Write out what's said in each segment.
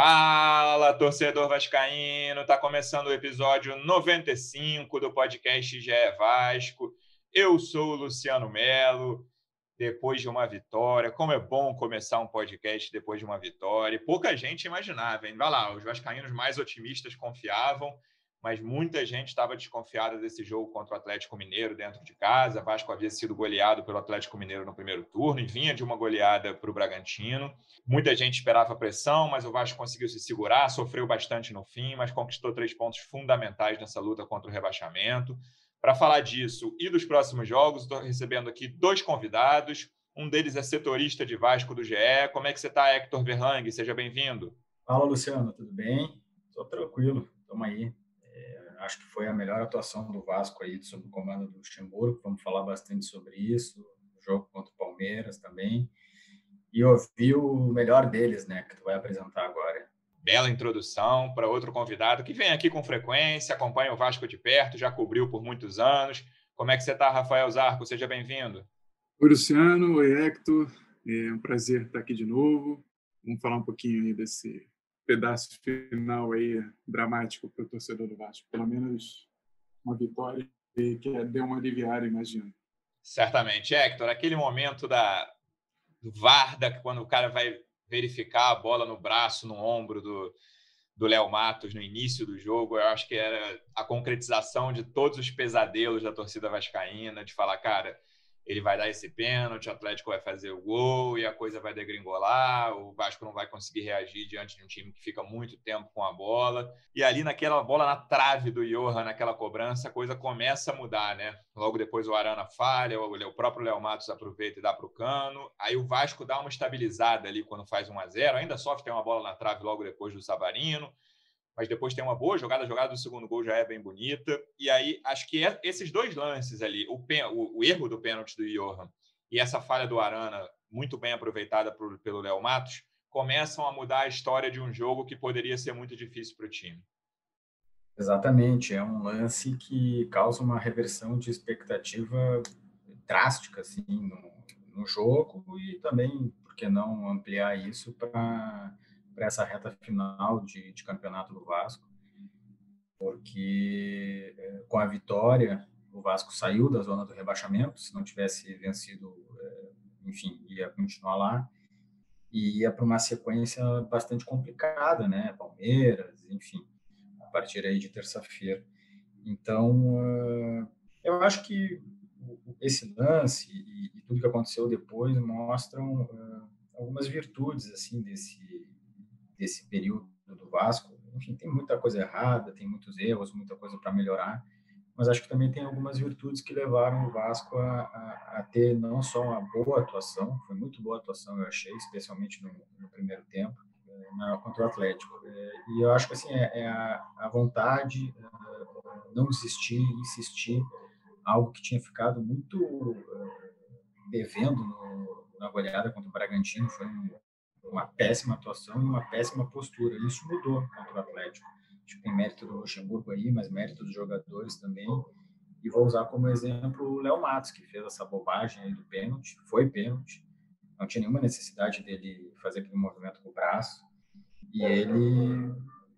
Fala, torcedor vascaíno! Tá começando o episódio 95 do podcast GE Vasco. Eu sou o Luciano Melo. Depois de uma vitória, como é bom começar um podcast depois de uma vitória. Pouca gente imaginava, hein? Vai lá, os vascaínos mais otimistas confiavam mas muita gente estava desconfiada desse jogo contra o Atlético Mineiro dentro de casa. Vasco havia sido goleado pelo Atlético Mineiro no primeiro turno e vinha de uma goleada para o Bragantino. Muita gente esperava pressão, mas o Vasco conseguiu se segurar, sofreu bastante no fim, mas conquistou três pontos fundamentais nessa luta contra o rebaixamento. Para falar disso e dos próximos jogos, estou recebendo aqui dois convidados. Um deles é setorista de Vasco do GE. Como é que você está, Hector Verlang? Seja bem-vindo. Fala, Luciano. Tudo bem? Estou tranquilo. Estamos aí acho que foi a melhor atuação do Vasco aí sob o comando do Luxemburgo. Vamos falar bastante sobre isso. O jogo contra o Palmeiras também. E ouvir o melhor deles, né, que tu vai apresentar agora. Bela introdução para outro convidado que vem aqui com frequência, acompanha o Vasco de perto, já cobriu por muitos anos. Como é que você está, Rafael Zarco? Seja bem-vindo. Oi, Luciano. Oi, Hector. É um prazer estar aqui de novo. Vamos falar um pouquinho aí desse pedaço final aí dramático para o torcedor do Vasco. Pelo menos uma vitória que deu uma aliviada, imagino. Certamente. Hector, aquele momento da, do VAR, da, quando o cara vai verificar a bola no braço, no ombro do, do Léo Matos no início do jogo, eu acho que era a concretização de todos os pesadelos da torcida vascaína, de falar, cara, ele vai dar esse pênalti, o Atlético vai fazer o gol e a coisa vai degringolar, o Vasco não vai conseguir reagir diante de um time que fica muito tempo com a bola. E ali naquela bola na trave do Johan, naquela cobrança, a coisa começa a mudar, né? Logo depois o Arana falha, o próprio Léo Matos aproveita e dá para o cano. Aí o Vasco dá uma estabilizada ali quando faz 1 a 0 ainda sofre tem uma bola na trave logo depois do Savarino mas depois tem uma boa jogada, a jogada do segundo gol já é bem bonita. E aí, acho que é, esses dois lances ali, o, o, o erro do pênalti do Johan e essa falha do Arana, muito bem aproveitada pelo Léo Matos, começam a mudar a história de um jogo que poderia ser muito difícil para o time. Exatamente, é um lance que causa uma reversão de expectativa drástica assim, no, no jogo e também, por que não ampliar isso para para essa reta final de, de, campeonato do Vasco, porque é, com a vitória o Vasco saiu da zona do rebaixamento, se não tivesse vencido, é, enfim, ia continuar lá e ia para uma sequência bastante complicada, né? Palmeiras, enfim, a partir aí de terça-feira. Então, é, eu acho que esse lance e, tudo que aconteceu depois mostram algumas virtudes assim desse desse período do Vasco. Enfim, tem muita coisa errada, tem muitos erros, muita coisa para melhorar, mas acho que também tem algumas virtudes que levaram o Vasco a, a, a, ter não só uma boa atuação, foi muito boa atuação, eu achei, especialmente no, no primeiro tempo, é, na, contra o Atlético. É, e eu acho que assim, é, é a, a, vontade, é, não desistir, insistir, algo que tinha ficado muito devendo no, na goleada contra o Bragantino, foi um, uma péssima atuação e uma péssima postura. Isso mudou contra o Atlético. Acho que tem mérito do Luxemburgo aí, mas mérito dos jogadores também. E vou usar como exemplo o Léo Matos, que fez essa bobagem aí do pênalti. Foi pênalti. Não tinha nenhuma necessidade dele fazer aquele movimento com o braço. E ele,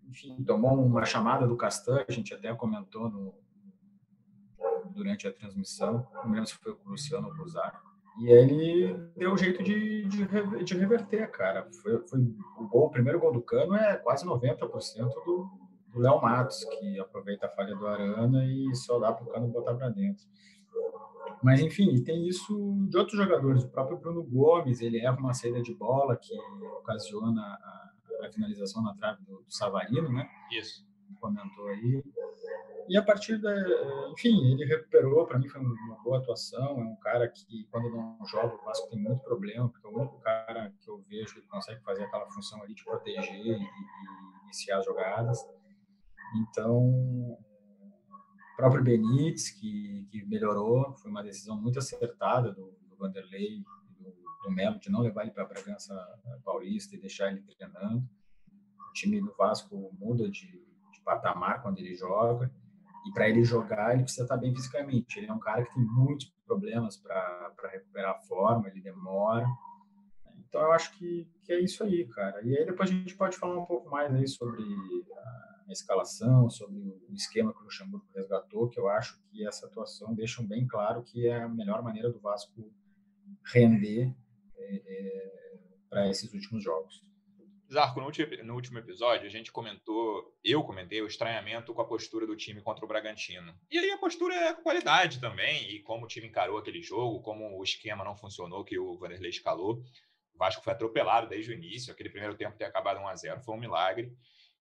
enfim, tomou uma chamada do Castan, a gente até comentou no, durante a transmissão. Não lembro se foi o Luciano ou o Zarco e ele deu um jeito de, de, de reverter, cara. Foi, foi, o, gol, o primeiro gol do Cano é quase 90% do, do Léo Matos, que aproveita a falha do Arana e só dá para o Cano botar para dentro. Mas, enfim, tem isso de outros jogadores. O próprio Bruno Gomes, ele erra uma saída de bola que ocasiona a, a finalização na trave do, do Savarino, né? Isso. Comentou aí. E a partir da. Enfim, ele recuperou, para mim foi uma boa atuação. É um cara que, quando não joga, o Vasco tem muito problema, porque é o único cara que eu vejo que consegue fazer aquela função ali de proteger e, e iniciar as jogadas. Então, o próprio Benítez, que, que melhorou, foi uma decisão muito acertada do, do Vanderlei do, do Melo de não levar ele para a Bragança Paulista e deixar ele treinando. O time do Vasco muda de, de patamar quando ele joga. E para ele jogar, ele precisa estar bem fisicamente. Ele é um cara que tem muitos problemas para recuperar a forma, ele demora. Então, eu acho que, que é isso aí, cara. E aí depois a gente pode falar um pouco mais aí sobre a escalação, sobre o esquema que o Luxemburgo resgatou, que eu acho que essa atuação deixa bem claro que é a melhor maneira do Vasco render é, é, para esses últimos jogos. Zarco, no último, no último episódio, a gente comentou, eu comentei o estranhamento com a postura do time contra o Bragantino. E aí a postura é qualidade também, e como o time encarou aquele jogo, como o esquema não funcionou, que o Vanderlei escalou. O Vasco foi atropelado desde o início, aquele primeiro tempo ter acabado 1 a 0 foi um milagre.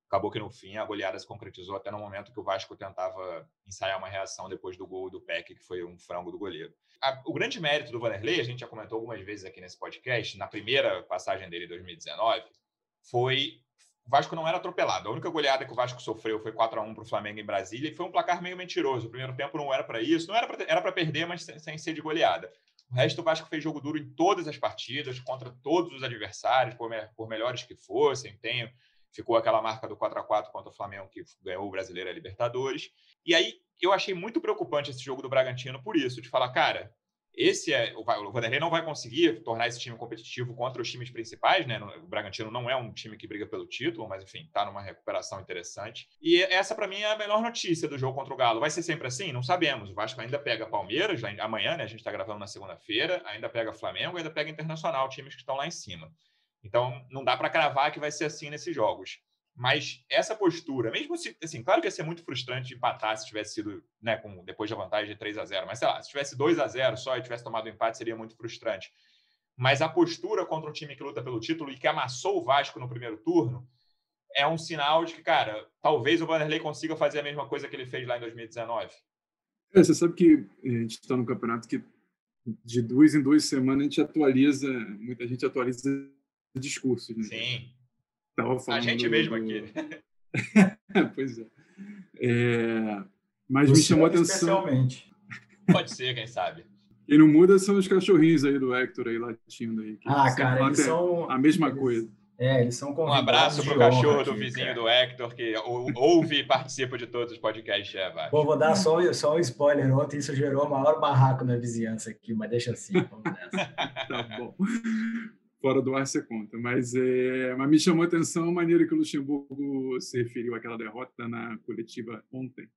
Acabou que no fim a goleada se concretizou até no momento que o Vasco tentava ensaiar uma reação depois do gol do Peck, que foi um frango do goleiro. A, o grande mérito do Vanderlei, a gente já comentou algumas vezes aqui nesse podcast, na primeira passagem dele em 2019, foi. O Vasco não era atropelado. A única goleada que o Vasco sofreu foi 4 a 1 para o Flamengo em Brasília e foi um placar meio mentiroso. O primeiro tempo não era para isso, não era para perder, mas sem, sem ser de goleada. O resto, o Vasco fez jogo duro em todas as partidas, contra todos os adversários, por, me, por melhores que fossem. Tem, ficou aquela marca do 4 a 4 contra o Flamengo, que ganhou o Brasileiro a Libertadores. E aí, eu achei muito preocupante esse jogo do Bragantino por isso, de falar, cara, esse é o Vanderlei não vai conseguir tornar esse time competitivo contra os times principais, né? O Bragantino não é um time que briga pelo título, mas enfim, está numa recuperação interessante. E essa para mim é a melhor notícia do jogo contra o Galo. Vai ser sempre assim? Não sabemos. O Vasco ainda pega Palmeiras amanhã, né? A gente está gravando na segunda-feira, ainda pega Flamengo, ainda pega Internacional, times que estão lá em cima. Então não dá para cravar que vai ser assim nesses jogos. Mas essa postura, mesmo se, assim, claro que ia ser muito frustrante empatar se tivesse sido, né, com, depois da vantagem de 3 a 0 mas sei lá, se tivesse 2 a 0 só e tivesse tomado o empate, seria muito frustrante. Mas a postura contra um time que luta pelo título e que amassou o Vasco no primeiro turno é um sinal de que, cara, talvez o Vanderlei consiga fazer a mesma coisa que ele fez lá em 2019. É, você sabe que a gente está no campeonato que de duas em duas semanas a gente atualiza, muita gente atualiza discursos. Né? Sim. Tava falando a gente mesmo do... aqui. pois é. é... Mas me chamou a atenção. Especialmente. Pode ser, quem sabe. Quem não muda são os cachorrinhos aí do Hector aí latindo aí. Ah, cara, eles são a mesma eles... coisa. É, eles são Um abraço pro cachorro do vizinho cara. do Hector, que ouve e participa de todos os podcasts. É, Bom, vou dar só, só um spoiler. Ontem isso gerou o maior barraco na vizinhança aqui, mas deixa assim, vamos nessa. tá bom fora do ar você conta. Mas, é, mas me chamou a atenção a maneira que o Luxemburgo se referiu àquela derrota na coletiva ontem.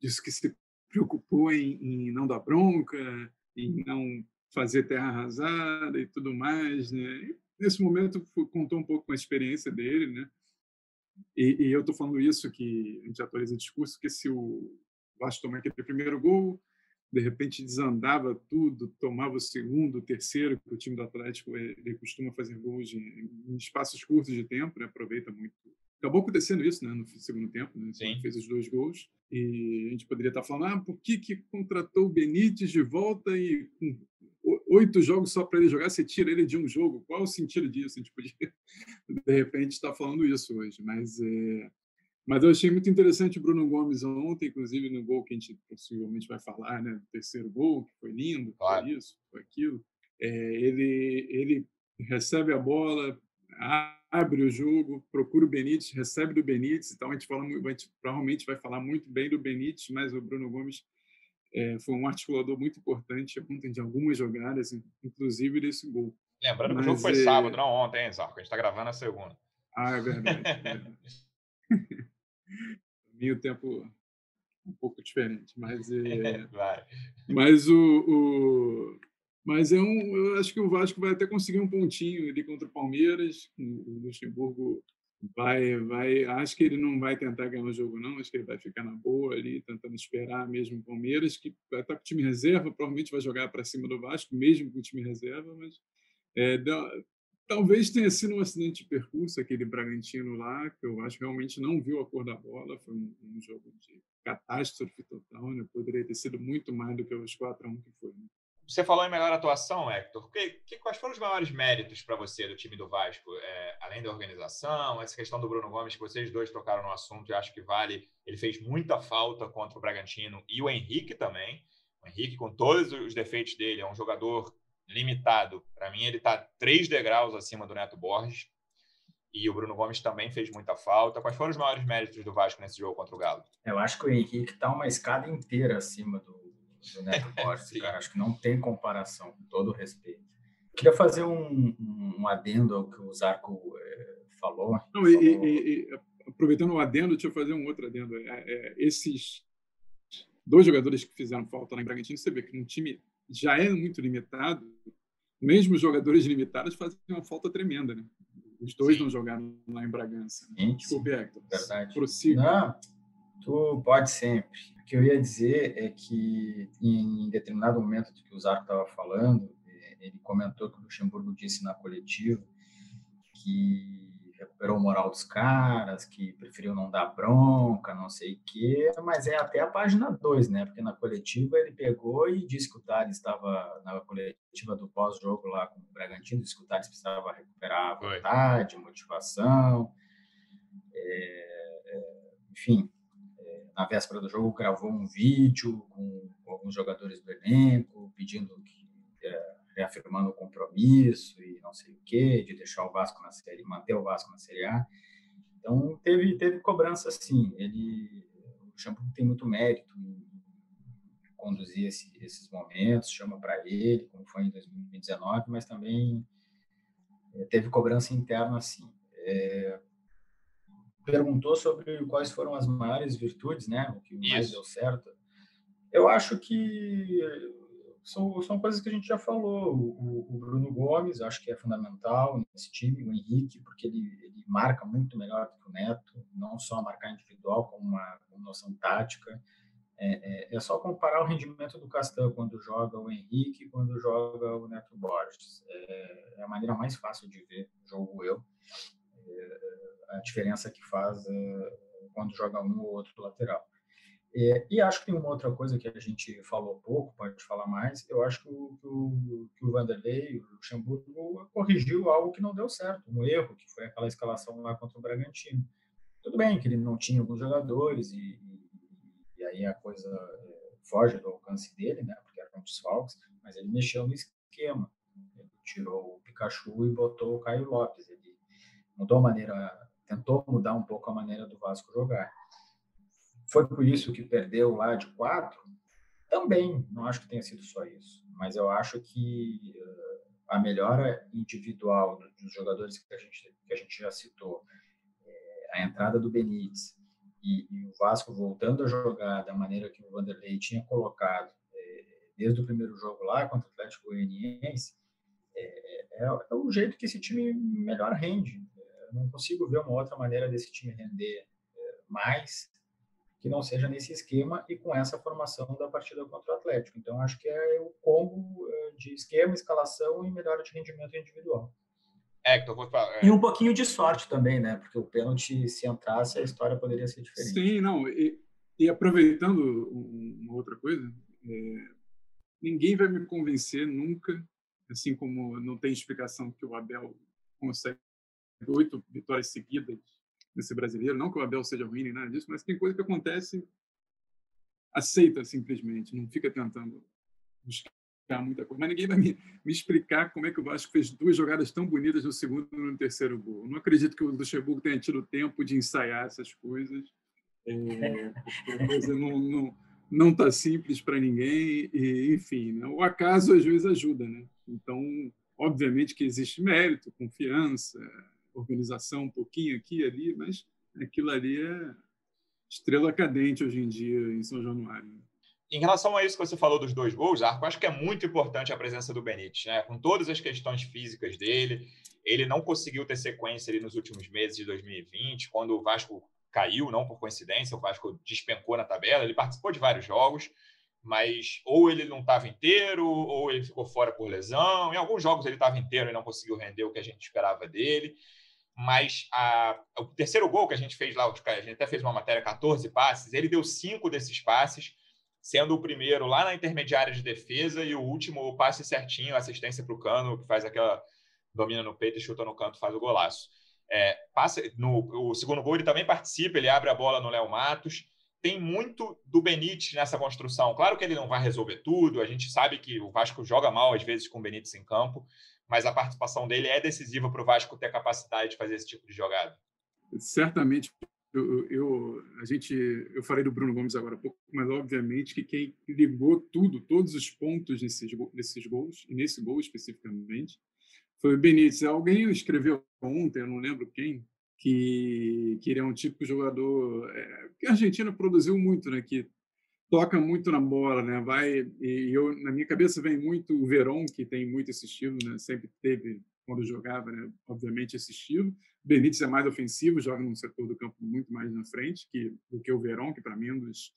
Disse que se preocupou em, em não dar bronca, em não fazer terra arrasada e tudo mais. Né? E nesse momento contou um pouco com a experiência dele, né? E, e eu estou falando isso que a gente atualiza o discurso, que se o Vasco tomar aquele primeiro gol, de repente desandava tudo, tomava o segundo, o terceiro, que o time do Atlético ele costuma fazer gols em, em espaços curtos de tempo, né? aproveita muito. Acabou acontecendo isso né? no segundo tempo, né? Sim. fez os dois gols. E a gente poderia estar falando, ah, por que, que contratou o Benítez de volta e com oito jogos só para ele jogar, você tira ele de um jogo? Qual o sentido disso? A gente podia, de repente, estar falando isso hoje, mas é, mas eu achei muito interessante o Bruno Gomes ontem, inclusive no gol que a gente possivelmente vai falar, né? O terceiro gol, que foi lindo, claro. foi isso, foi aquilo. É, ele, ele recebe a bola, abre o jogo, procura o Benítez, recebe do Benítez. Então a gente, fala, a gente provavelmente vai falar muito bem do Benítez, mas o Bruno Gomes é, foi um articulador muito importante ontem de algumas jogadas, inclusive desse gol. Lembrando mas, que o jogo foi é... sábado, não ontem, hein, Zarco? A gente está gravando a segunda. Ah, é verdade. É verdade. mim o tempo um pouco diferente, mas é, mas o, o, mas é um, eu acho que o Vasco vai até conseguir um pontinho ali contra o Palmeiras, o Luxemburgo vai vai acho que ele não vai tentar ganhar o jogo não, acho que ele vai ficar na boa ali, tentando esperar mesmo o Palmeiras que vai estar com o time reserva, provavelmente vai jogar para cima do Vasco mesmo com o time reserva, mas é, Talvez tenha sido um acidente de percurso aquele Bragantino lá, que eu acho que realmente não viu a cor da bola. Foi um, um jogo de catástrofe total, né? Poderia ter sido muito mais do que os 4 a 1 que foi. Né? você falou em melhor atuação, Hector. Que, que, quais foram os maiores méritos para você do time do Vasco? É, além da organização, essa questão do Bruno Gomes, que vocês dois tocaram no assunto, eu acho que vale. Ele fez muita falta contra o Bragantino e o Henrique também. O Henrique, com todos os defeitos dele, é um jogador limitado. Para mim, ele está três degraus acima do Neto Borges. E o Bruno Gomes também fez muita falta. Quais foram os maiores méritos do Vasco nesse jogo contra o Galo? Eu acho que o Henrique está uma escada inteira acima do, do Neto Borges, cara. Acho que não tem comparação, com todo o respeito. Queria fazer um, um adendo ao que o Zarco é, falou. Não, e, falou... E, e, aproveitando o adendo, deixa eu fazer um outro adendo. É, é, esses dois jogadores que fizeram falta lá em Bragantino, você vê que um time já é muito limitado, mesmo os jogadores limitados fazem uma falta tremenda, né? Os dois Sim. não jogaram lá em Bragança. Né? Desculpe, Hector. Verdade. Prossiga. Não, tu pode sempre. O que eu ia dizer é que, em determinado momento do que o Zarco estava falando, é, ele comentou que o Luxemburgo disse na coletiva que recuperou o moral dos caras, que preferiu não dar bronca, não sei o quê, mas é até a página 2, né? Porque na coletiva ele pegou e disse que o Thales estava na coletiva do pós-jogo lá com o Bragantino, disse que o Thales precisava recuperar a vontade, motivação, é, é, enfim, é, na véspera do jogo gravou um vídeo com, com alguns jogadores do elenco, pedindo que é, reafirmando o compromisso e não sei o quê, de deixar o Vasco na série, manter o Vasco na Série A. Então teve teve cobrança sim. Ele o Shampoo tem muito mérito em conduzir esse, esses momentos, chama para ele, como foi em 2019, mas também é, teve cobrança interna sim. É, perguntou sobre quais foram as maiores virtudes, né? O que mais Isso. deu certo. Eu acho que são, são coisas que a gente já falou. O, o, Bruno Gomes, acho que é fundamental nesse time, o Henrique, porque ele, ele marca muito melhor que o Neto, não só marcar individual, como uma, uma noção tática. É, é, é, só comparar o rendimento do Castan quando joga o Henrique quando joga o Neto Borges. É, é a maneira mais fácil de ver, jogo eu, é, a diferença que faz é, quando joga um ou outro lateral. É, e acho que tem uma outra coisa que a gente falou pouco, pode falar mais. Eu acho que o, que o, que o Vanderlei, o Luxemburgo, corrigiu algo que não deu certo, um erro, que foi aquela escalação lá contra o Bragantino. Tudo bem que ele não tinha alguns jogadores e, e, aí a coisa é, foge do alcance dele, né? Porque eram desfalques, mas ele mexeu no esquema. Ele tirou o Pikachu e botou o Caio Lopes. Ele mudou a maneira, tentou mudar um pouco a maneira do Vasco jogar. Foi por isso que perdeu lá de quatro? Também, não acho que tenha sido só isso. Mas eu acho que uh, a melhora individual dos jogadores que a gente, que a gente já citou, é, a entrada do Benítez e, e, o Vasco voltando a jogar da maneira que o Vanderlei tinha colocado é, desde o primeiro jogo lá contra o Atlético Goianiense, é, é, é, o jeito que esse time melhor rende. Eu não consigo ver uma outra maneira desse time render mais que não seja nesse esquema e com essa formação da partida contra o Atlético. Então, acho que é o combo eh, de esquema, escalação e melhora de rendimento individual. Hector, vou falar. É. E um pouquinho de sorte também, né? Porque o pênalti, se entrasse, a história poderia ser diferente. Sim, não. E, e aproveitando uma outra coisa, é, ninguém vai me convencer nunca, assim como não tem explicação que o Abel consegue oito vitórias seguidas nesse brasileiro. Não que o Abel seja ruim nem nada disso, mas tem coisa que acontece, aceita simplesmente, não fica tentando buscar muita coisa. Mas ninguém vai me, me explicar como é que o Vasco fez duas jogadas tão bonitas no segundo e no terceiro gol. Não acredito que o Luxemburgo tenha tido tempo de ensaiar essas coisas. É, a coisa não, não, não está simples para ninguém, e, enfim, né? o acaso às vezes ajuda. Né? Então, obviamente que existe mérito, confiança, organização um pouquinho aqui e ali, mas aquilo ali é estrela cadente hoje em dia em São Januário. Né? Em relação a isso que você falou dos dois gols, Arco, acho que é muito importante a presença do Benítez, né? Com todas as questões físicas dele, ele não conseguiu ter sequência nos últimos meses de 2020, quando o Vasco caiu, não por coincidência, o Vasco despencou na tabela, ele participou de vários jogos, mas ou ele não estava inteiro, ou ele ficou fora por lesão. Em alguns jogos ele estava inteiro e não conseguiu render o que a gente esperava dele mas a, o terceiro gol que a gente fez lá, a gente até fez uma matéria, 14 passes, ele deu cinco desses passes sendo o primeiro lá na intermediária de defesa e o último o passe certinho, assistência para o Cano, que faz aquela domina no peito chuta no canto, faz o golaço. É, passa no o segundo gol ele também participa, ele abre a bola no Léo Matos. Tem muito do Benítez nessa construção. Claro que ele não vai resolver tudo, a gente sabe que o Vasco joga mal às vezes com o Benítez em campo, mas a participação dele é decisiva para o Vasco ter a capacidade de fazer esse tipo de jogada. Certamente. Eu, eu, a gente, eu falei do Bruno Gomes agora há pouco, mas obviamente que quem ligou tudo, todos os pontos nesses, nesses gols, e nesse gol especificamente, foi o Benítez. Alguém escreveu ontem, eu não lembro quem, que, que ele é um tipo de jogador é, que a Argentina produziu muito, né? Que toca muito na bola, né? Vai e eu na minha cabeça vem muito o Verón, que tem muito esse estilo, né? Sempre teve quando jogava, né? Obviamente esse estilo. Benítez é mais ofensivo, joga num setor do campo muito mais na frente que do que o Verón, que para mim é um dos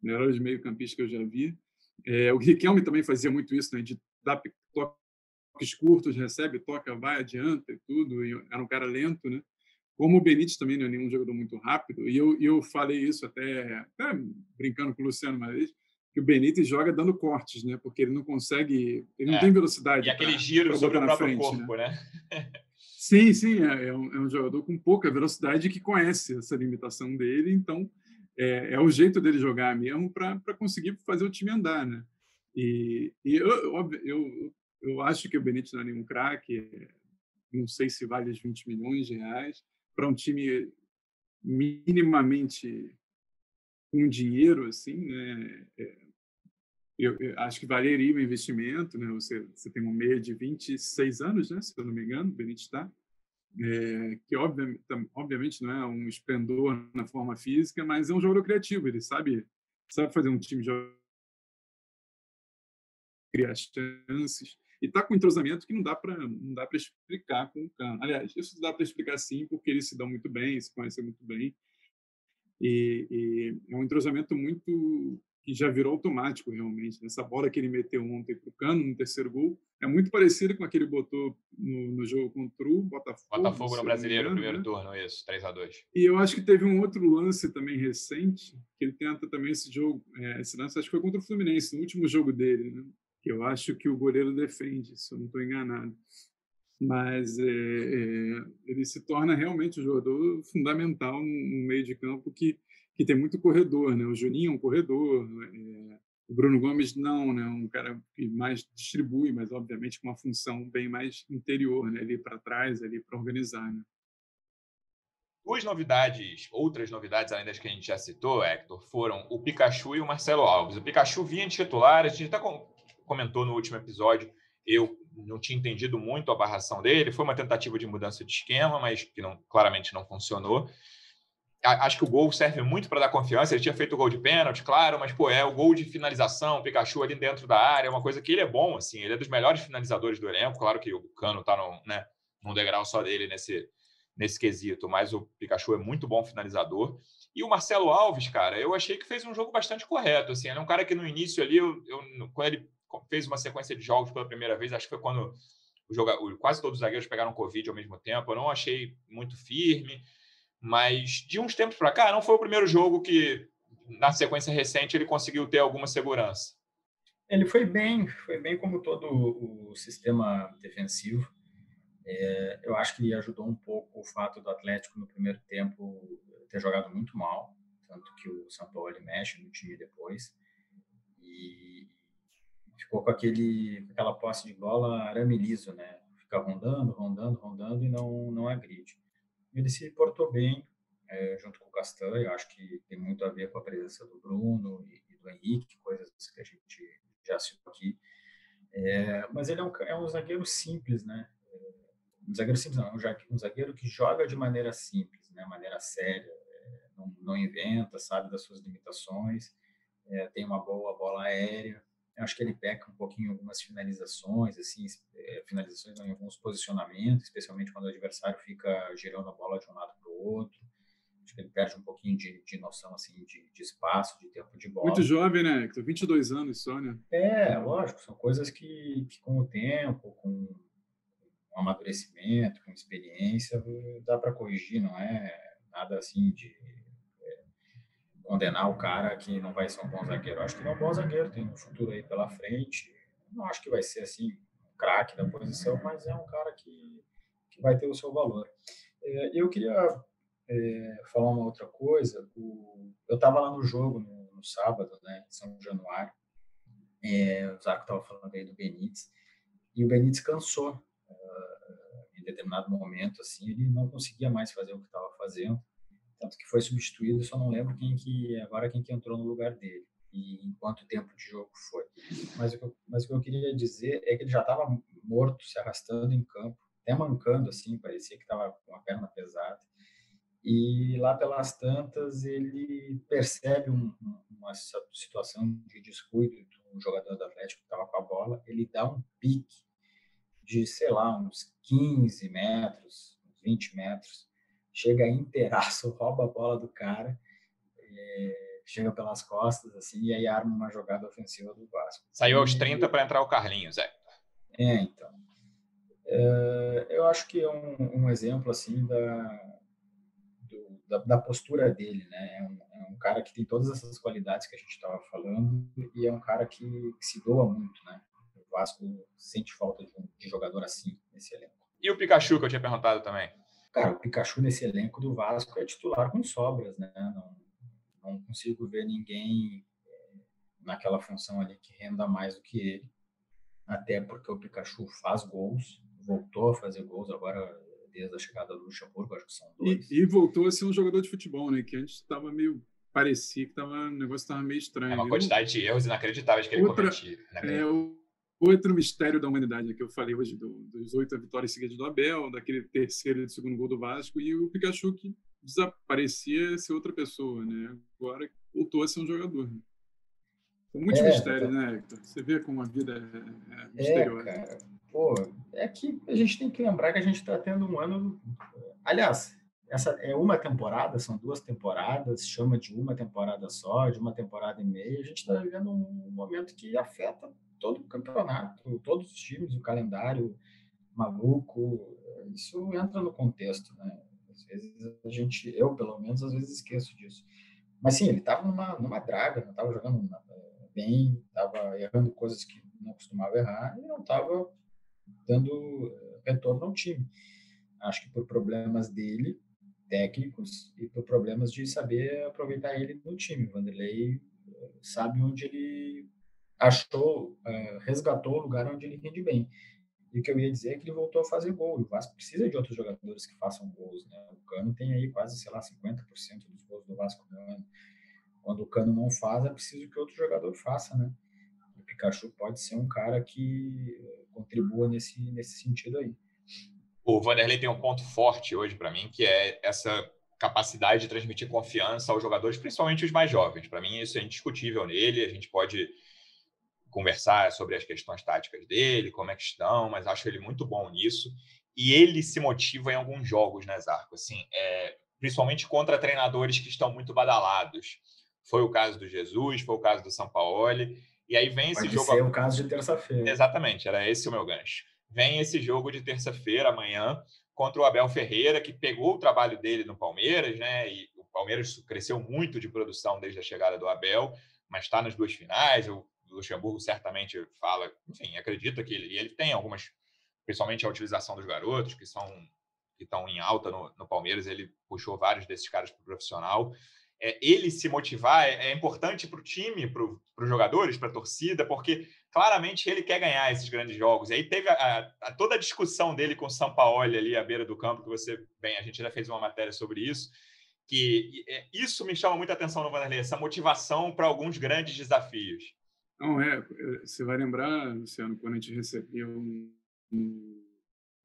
melhores meio-campistas que eu já vi. É, o Riquelme também fazia muito isso, né? De dar toques curtos, recebe, toca, vai, adianta e tudo. E era um cara lento, né? Como o Benítez também não é nenhum jogador muito rápido, e eu, eu falei isso até, até brincando com o Luciano uma vez, que o Benítez joga dando cortes, né? Porque ele não consegue, ele não é. tem velocidade. E aquele giro sobre o próprio frente, corpo, né? né? sim, sim, é, é, um, é, um, jogador com pouca velocidade que conhece essa limitação dele, então é, é o jeito dele jogar mesmo para conseguir fazer o time andar, né? E, e eu, eu, eu, eu acho que o Benítez não é nenhum craque, não sei se vale os 20 milhões de reais, para um time minimamente com dinheiro, assim, né? É, eu, eu, acho que valeria o investimento, né? Você, você tem um meia de 26 anos, né? Se eu não me engano, o Benítez está. É, que obviamente, obviamente não é um esplendor na forma física, mas é um jogador criativo. Ele sabe, sabe fazer um time criar chances e está com um entrosamento que não dá para não dá para explicar com o Cano. Aliás, isso dá para explicar sim, porque eles se dão muito bem, se conhecem muito bem. E, e é um entrosamento muito que já virou automático realmente. Essa bola que ele meteu ontem para o Cano no terceiro gol é muito parecido com aquele que botou no, no jogo contra o Botafogo. Botafogo no Brasileiro, no primeiro né? turno, isso, 3 a 2 E eu acho que teve um outro lance também recente, que ele tenta também esse jogo, é, esse lance acho que foi contra o Fluminense, no último jogo dele, né? Que eu acho que o goleiro defende, se eu não estou enganado. Mas é, é, ele se torna realmente um jogador fundamental no, meio de campo que, que tem muito corredor. Né? O Juninho é um corredor, é, o Bruno Gomes não, né? um cara que mais distribui, mas obviamente com uma função bem mais interior, né? ali para trás, ali para organizar. Né? Duas novidades, outras novidades além das que a gente já citou, Hector, foram o Pikachu e o Marcelo Alves. O Pikachu vinha de titular, a gente está comentou no último episódio, eu não tinha entendido muito a barração dele. Foi uma tentativa de mudança de esquema, mas que não, claramente não funcionou. Acho que o gol serve muito para dar confiança. Ele tinha feito o gol de pênalti, claro, mas pô, é o gol de finalização, o Pikachu ali dentro da área, é uma coisa que ele é bom, assim. Ele é dos melhores finalizadores do elenco. Claro que o Cano está no, né, num degrau só dele nesse, nesse quesito, mas o Pikachu é muito bom finalizador. E o Marcelo Alves, cara, eu achei que fez um jogo bastante correto. Assim, ele é um cara que no início ali, eu, eu, quando ele fez uma sequência de jogos pela primeira vez, acho que foi quando o quase todos os zagueiros pegaram Covid ao mesmo tempo. Eu não achei muito firme, mas de uns tempos para cá, não foi o primeiro jogo que, na sequência recente, ele conseguiu ter alguma segurança. Ele foi bem, foi bem como todo o sistema defensivo. É, eu acho que ajudou um pouco o fato do Atlético no primeiro tempo ter jogado muito mal, tanto que o São Paulo mexe no time depois. E ficou com aquele, aquela posse de bola arame liso, né? Fica rondando, rondando, rondando e não, não agride. Ele se portou bem é, junto com o Castanho, acho que tem muito a ver com a presença do Bruno e, e do Henrique, coisas que a gente já citou aqui. É, mas ele é um, é um zagueiro simples, né? É, um zagueiro simples não, é um zagueiro que joga de maneira simples, né? Maneira séria, é, não, não inventa, sabe das suas limitações, tem uma boa bola aérea, acho que ele peca um pouquinho em algumas finalizações, assim, é, finalizações em alguns posicionamentos, especialmente quando o adversário fica girando a bola de um lado para o outro. Acho que ele perde um pouquinho de, de noção assim de, de, espaço, de tempo de bola. Muito jovem, né? 22 anos só, né? É, lógico, são coisas que, que com o tempo, com um amadurecimento, com experiência, dá para corrigir, não é nada assim de condenar o cara que não vai ser um bom zagueiro. Eu acho que ele é um bom zagueiro, tem um futuro aí pela frente. Não acho que vai ser assim, um craque da posição, mas é um cara que, que vai ter o seu valor. É, eu queria é, falar uma outra coisa. O, eu estava lá no jogo no, no, sábado, né, em São Januário. É, o Zaco estava falando aí do Benítez. E o Benítez cansou. Uh, em determinado momento, assim, ele não conseguia mais fazer o que estava fazendo tanto que foi substituído, só não lembro quem que agora quem que entrou no lugar dele e em quanto tempo de jogo foi. Mas o que eu, mas o que eu queria dizer é que ele já estava morto, se arrastando em campo, até mancando assim, parecia que estava com a perna pesada. E lá pelas tantas ele percebe um, uma situação de descuido do jogador do Atlético que estava com a bola, ele dá um pique de, sei lá, uns 15 metros, uns 20 metros, chega inteiraço, rouba a bola do cara, é, chega pelas costas, assim, e aí arma uma jogada ofensiva do Vasco. Saiu aos 30 para entrar o Carlinhos, é. É, então. É, eu acho que é um, um exemplo, assim, da, do, da, da, postura dele, né? É um, é um, cara que tem todas essas qualidades que a gente estava falando e é um cara que, que, se doa muito, né? O Vasco sente falta de um de jogador assim nesse elenco. E o Pikachu, que eu tinha perguntado também? Cara, o Pikachu nesse elenco do Vasco é titular com sobras, né? Não, não consigo ver ninguém eh, naquela função ali que renda mais do que ele. Até porque o Pikachu faz gols, voltou a fazer gols agora desde a chegada do Luxemburgo, acho que são dois. E, e voltou a ser um jogador de futebol, né? Que antes estava meio parecia que tava, o negócio estava meio estranho. É uma quantidade de erros inacreditáveis que ele Outra, cometia. É, outro mistério da humanidade que eu falei hoje, do, dos oito vitórias seguidas do Abel, daquele terceiro e segundo gol do Vasco, e o Pikachu que desaparecia ser outra pessoa, né? Agora voltou a ser um jogador. Né? São muitos é, mistérios, tá... né, Hector? Você vê como a vida é, é, é misteriosa. É, cara. Pô, é que a gente tem que lembrar que a gente está tendo um ano. Aliás, essa é uma temporada, são duas temporadas, chama de uma temporada só, de uma temporada e meia. A gente está vivendo um momento que afeta todo o campeonato, todos os times, o calendário maluco, isso entra no contexto, né? Às vezes a gente, eu pelo menos, às vezes esqueço disso. Mas sim, ele estava numa, numa draga, não estava jogando bem, estava errando coisas que não costumava errar e não estava dando eh, retorno ao time. Acho que por problemas dele, técnicos, e por problemas de saber aproveitar ele no time. O Vanderlei eh, sabe onde ele achou, uh, resgatou o lugar onde ele rende bem. E o que eu ia dizer é que ele voltou a fazer gol. O Vasco precisa de outros jogadores que façam gols. Né? O Cano tem aí quase, sei lá, 50% dos gols do Vasco no ano. Quando o Cano não faz, é preciso que outro jogador faça, né? O Pikachu pode ser um cara que contribua nesse, nesse sentido aí. O Vanderlei tem um ponto forte hoje para mim, que é essa capacidade de transmitir confiança aos jogadores, principalmente os mais jovens. Para mim, isso é indiscutível nele. A gente pode conversar sobre as questões táticas dele, como é que estão, mas acho ele muito bom nisso. E ele se motiva em alguns jogos, né, Zarco? Assim, é, principalmente contra treinadores que estão muito badalados. Foi o caso do Jesus, foi o caso do São Paulo. E aí vem esse Pode jogo. Ser o caso de terça-feira. Exatamente, era esse o meu gancho. Vem esse jogo de terça-feira, amanhã, contra o Abel Ferreira, que pegou o trabalho dele no Palmeiras, né? E o Palmeiras cresceu muito de produção desde a chegada do Abel, mas está nas duas finais. O Luxemburgo certamente fala, enfim, acredita que ele, ele tem algumas, principalmente a utilização dos garotos, que são que estão em alta no, no Palmeiras, ele puxou vários desses caras para o profissional. É, ele se motivar é, é importante para o time, para os jogadores, para a torcida, porque claramente ele quer ganhar esses grandes jogos. E aí teve a, a, toda a discussão dele com o São Paulo ali à beira do campo, que você, bem, a gente já fez uma matéria sobre isso, que é, isso me chama muita atenção no Vanderlei, essa motivação para alguns grandes desafios. Não, é, é, você vai lembrar, Luciano, quando a gente recebeu no,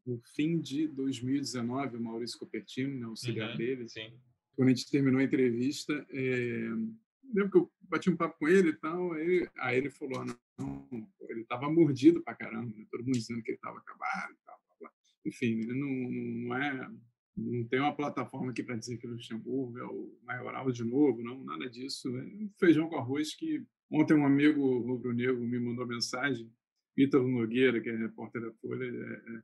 no fim de 2019 o Maurício Copertino, né, auxiliar uhum, dele, sim. quando a gente terminou a entrevista, é, lembro que eu bati um papo com ele e tal, aí, aí ele falou, não, ele estava mordido pra caramba, né, todo mundo dizendo que ele estava acabado e tal, blá, blá. enfim, ele não, não é não tem uma plataforma aqui para dizer que o Luxemburgo é o maioral de novo, não, nada disso. É um feijão com arroz que Ontem um amigo rubro-negro me mandou mensagem, Ítalo Nogueira, que é repórter da Folha, é, é,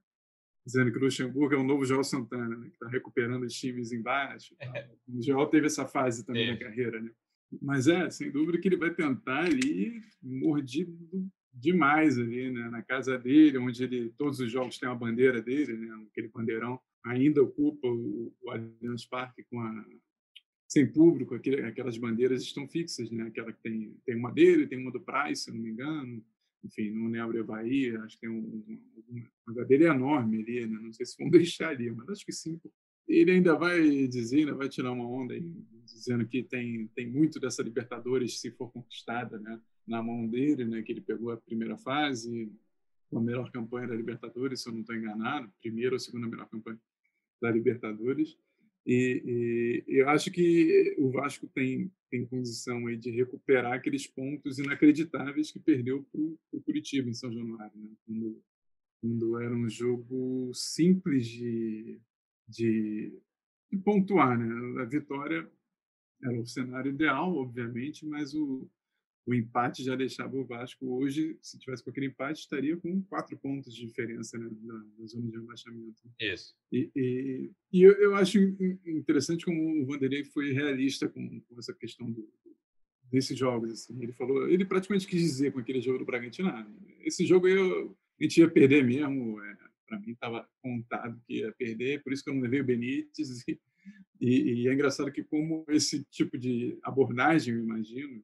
dizendo que o Luxemburgo é o novo Joel Santana, né, que está recuperando os times embaixo. O Joel teve essa fase também na carreira. Né? Mas é, sem dúvida que ele vai tentar ali, mordido demais ali, né? Na casa dele, onde ele todos os jogos têm a bandeira dele, né? Aquele bandeirão ainda ocupa o, o Allianz Parque com a sem público, aquelas bandeiras estão fixas, né? Aquela que tem tem uma dele, tem uma do Price, se eu não me engano. Enfim, não lembro a Bahia, acho que tem um, uma, mas a dele é enorme ali, né? Não sei se vão deixar ali, mas acho que sim. Ele ainda vai dizer, ainda vai tirar uma onda aí, dizendo que tem tem muito dessa Libertadores se for conquistada, né? na mão dele, né, que ele pegou a primeira fase, a melhor campanha da Libertadores, se eu não estou enganado, primeira ou segunda melhor campanha da Libertadores. E, e, eu acho que o Vasco tem, tem condição aí de recuperar aqueles pontos inacreditáveis que perdeu para o Curitiba em São Januário, né? quando, quando era um jogo simples de, de, de pontuar. Né? A vitória era o cenário ideal, obviamente, mas o, o empate já deixava o Vasco hoje, se tivesse com aquele empate, estaria com quatro pontos de diferença né, na, na, zona de rebaixamento. Isso. E, e, e eu, eu, acho interessante como o Vanderlei foi realista com, com essa questão do, desses jogos. Assim. Ele falou, ele praticamente quis dizer com aquele jogo do Bragantino, ah, esse jogo eu, a gente ia perder mesmo. É, Para mim estava contado que ia perder, por isso que eu não levei o Benítez. E, e é engraçado que como esse tipo de abordagem, eu imagino,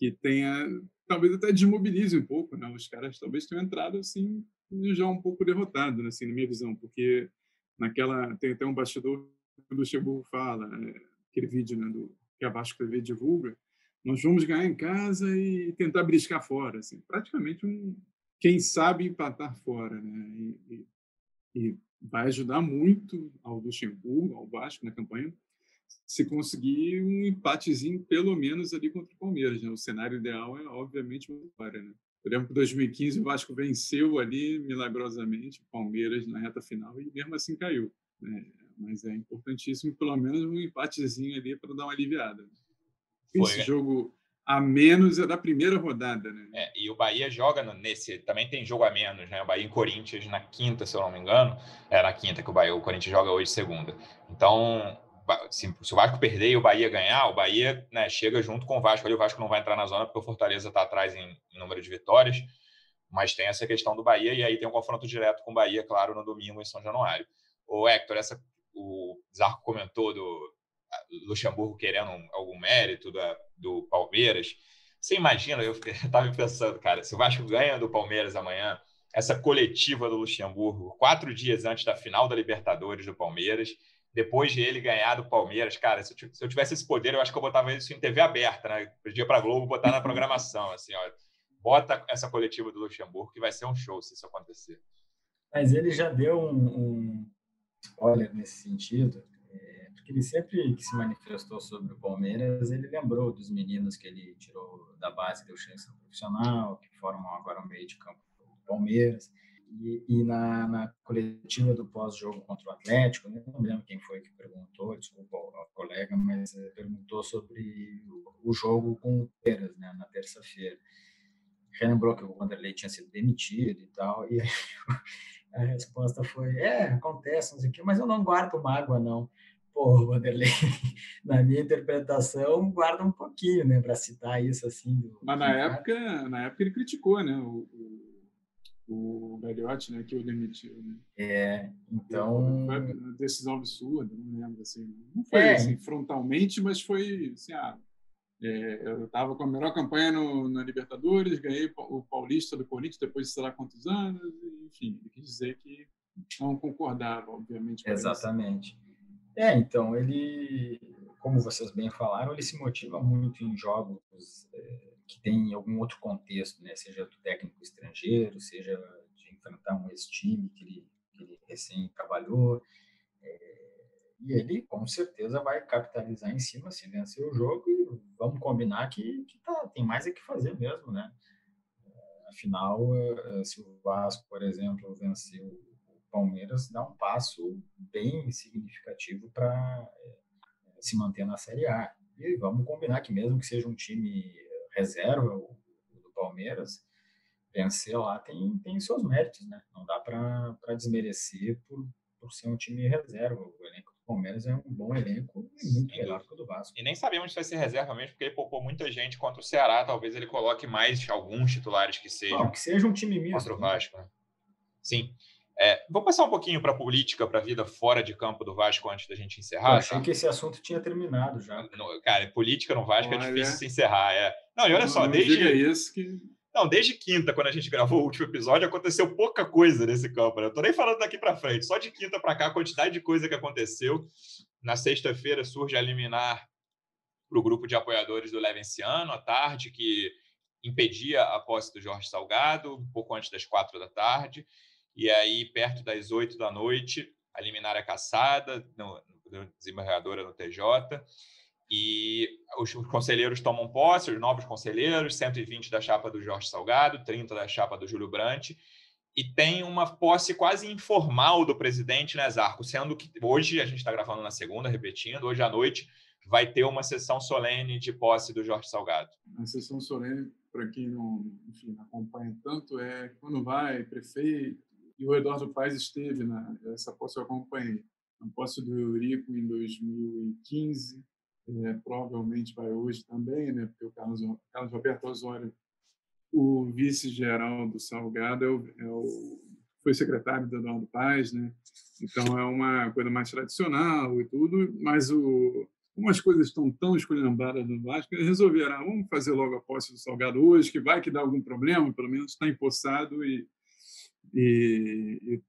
que tenha, talvez até desmobilize um pouco, né? Os caras talvez tenham entrado assim já um pouco derrotado, né? assim, na minha visão, porque naquela tem até um bastidor que o fala, é, aquele vídeo né, do que a Vasco TV divulga, nós vamos ganhar em casa e tentar briscar fora, assim, praticamente um quem sabe empatar fora, né? E, e, e vai ajudar muito ao Luxemburgo, ao Vasco na campanha, se conseguir um empatezinho, pelo menos ali contra o Palmeiras. Né? O cenário ideal é, obviamente, uma vitória. Né? Eu lembro que em 2015 o Vasco venceu ali milagrosamente o Palmeiras na reta final e mesmo assim caiu. Né? Mas é importantíssimo, pelo menos, um empatezinho ali para dar uma aliviada. Foi, Esse né? jogo a menos é da primeira rodada, né? É, e o Bahia joga nesse. Também tem jogo a menos, né? O Bahia em Corinthians na quinta, se eu não me engano. É na quinta que o Bahia, o Corinthians joga hoje segunda. Então, se, se, o Vasco perder e o Bahia ganhar, o Bahia né, chega junto com o Vasco. Ali o Vasco não vai entrar na zona porque o Fortaleza está atrás em, em, número de vitórias, mas tem essa questão do Bahia e aí tem um confronto direto com o Bahia, claro, no domingo em São Januário. O Hector, essa, o Zarco comentou do Luxemburgo querendo algum mérito da, do Palmeiras. Você imagina, eu estava pensando, cara, se o Vasco ganha do Palmeiras amanhã, essa coletiva do Luxemburgo, quatro dias antes da final da Libertadores do Palmeiras, depois de ele ganhar do Palmeiras, cara, se eu, tivesse esse poder, eu acho que eu botava isso em TV aberta, né? Pedia para Globo botar na programação, assim, ó, bota essa coletiva do Luxemburgo que vai ser um show se isso acontecer. Mas ele já deu um, spoiler nesse sentido, é, porque ele sempre que se manifestou sobre o Palmeiras, ele lembrou dos meninos que ele tirou da base, deu chance no profissional, que formam agora o meio de campo do Palmeiras. E, e na, na, coletiva do pós-jogo contra o Atlético, né, não lembro quem foi que perguntou, desculpa o colega, mas é, perguntou sobre o, o, jogo com o Palmeiras né, na terça-feira. Lembrou que o Vanderlei tinha sido demitido e tal, e a resposta foi: é, acontece, não sei o quê, mas eu não guardo mágoa, não. Pô, Vanderlei, na minha interpretação, guarda um pouquinho, né, para citar isso assim. Do, mas na época, na época ele criticou, né, o, o o Gagliotti, né, que o demitiu. Né? É, então... Foi uma decisão absurda, não lembro, assim. Não foi, é. assim, frontalmente, mas foi, assim, ah, é, eu estava com a melhor campanha no, na Libertadores, ganhei o Paulista do Corinthians depois de sei lá quantos anos, enfim, ele quis dizer que não concordava, obviamente. Exatamente. Isso. É, então, ele, como vocês bem falaram, ele se motiva muito em jogos é, que tem algum outro contexto, né? seja do técnico estrangeiro, seja de enfrentar um ex-time que ele, que ele recém trabalhou. É, e ele, com certeza, vai capitalizar em cima se vencer o jogo e vamos combinar que, que tá, tem mais é que fazer mesmo, né? Afinal, é, se o Vasco, por exemplo, vencer o Palmeiras, dá um passo bem significativo para é, se manter na Série A. E vamos combinar que mesmo que seja um time reserva, o, do Palmeiras, vencer lá tem, tem seus méritos, né? Não dá para desmerecer por, por ser um time reserva. O elenco do Palmeiras é um bom elenco e muito Sim, melhor que o do Vasco. E nem sabemos se vai ser reserva mesmo, porque ele poupou muita gente contra o Ceará. Talvez ele coloque mais alguns titulares que sejam. Que seja um time misto. Contra o né? Vasco, né? Sim. É, vou passar um pouquinho para a política, para a vida fora de campo do Vasco antes da gente encerrar. Eu achei tá? que esse assunto tinha terminado já. Não, cara, política no Vasco é olha... é difícil se encerrar. É. Não, e olha não, só, não desde. Isso que... Não, desde quinta, quando a gente gravou o último episódio, aconteceu pouca coisa nesse campo. Né? Eu tô nem falando daqui para frente, só de quinta para cá, a quantidade de coisa que aconteceu. Na sexta-feira surge a liminar para o grupo de apoiadores do Levenciano, à tarde, que impedia a posse do Jorge Salgado, um pouco antes das quatro da tarde. E aí, perto das oito da noite, a liminar é caçada, no, no desembargadora no TJ, e os conselheiros tomam posse, os novos conselheiros, 120 da chapa do Jorge Salgado, 30 da chapa do Júlio Brandt, e tem uma posse quase informal do presidente, né, Zarco? Sendo que hoje, a gente está gravando na segunda, repetindo, hoje à noite vai ter uma sessão solene de posse do Jorge Salgado. A sessão solene, para quem não enfim, acompanha tanto, é quando vai prefeito, e o Eduardo Paes esteve na essa posse eu acompanhei, a posse do Eurico em 2015, é, provavelmente vai hoje também, né? Porque o Carlos, Carlos Roberto Osório, o vice-geral do Salgado, é o, é o, foi secretário do Eduardo Paes, né? Então é uma coisa mais tradicional e tudo, mas o coisas estão tão esculhambadas no Vasco, eles resolveram, ah, vamos fazer logo a posse do Salgado hoje, que vai que dá algum problema, pelo menos está empossado e e, e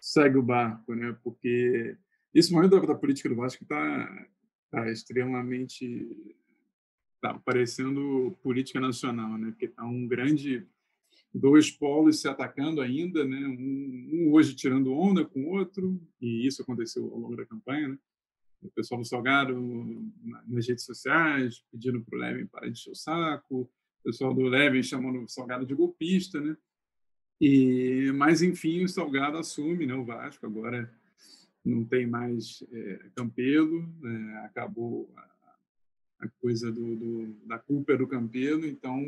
segue o barco, né? Porque esse momento da, da política do Vasco está tá extremamente tá parecendo política nacional, né? Porque está um grande dois polos se atacando ainda, né? Um, um, hoje tirando onda com o outro e isso aconteceu ao longo da campanha, né? O pessoal do Salgado nas redes sociais pedindo para o Levin parar de encher o saco, o pessoal do Levin chamando o Salgado de golpista, né? E, mas, enfim, o Salgado assume né, o Vasco, agora não tem mais é, Campelo, é, acabou a, a coisa do, do, da culpa é do Campelo, então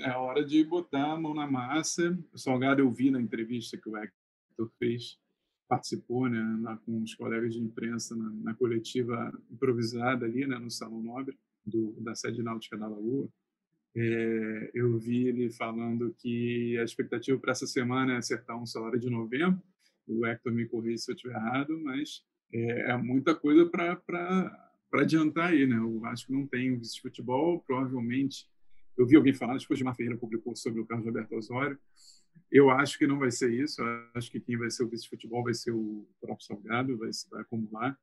é hora de botar a mão na massa. O Salgado eu vi na entrevista que o Hector fez, participou né, lá com os colegas de imprensa na, na coletiva improvisada ali né, no Salão Nobre do, da sede náutica da Lagoa, é, eu vi ele falando que a expectativa para essa semana é acertar um salário de novembro. O Hector me corrija se eu estiver errado, mas é, é muita coisa para adiantar aí, né? Eu acho que não tem vice-futebol, provavelmente. Eu vi alguém falar, depois de uma feira publicou sobre o Carlos Roberto Osório. Eu acho que não vai ser isso. Eu acho que quem vai ser o vice-futebol vai ser o próprio Salgado, vai, vai acumular.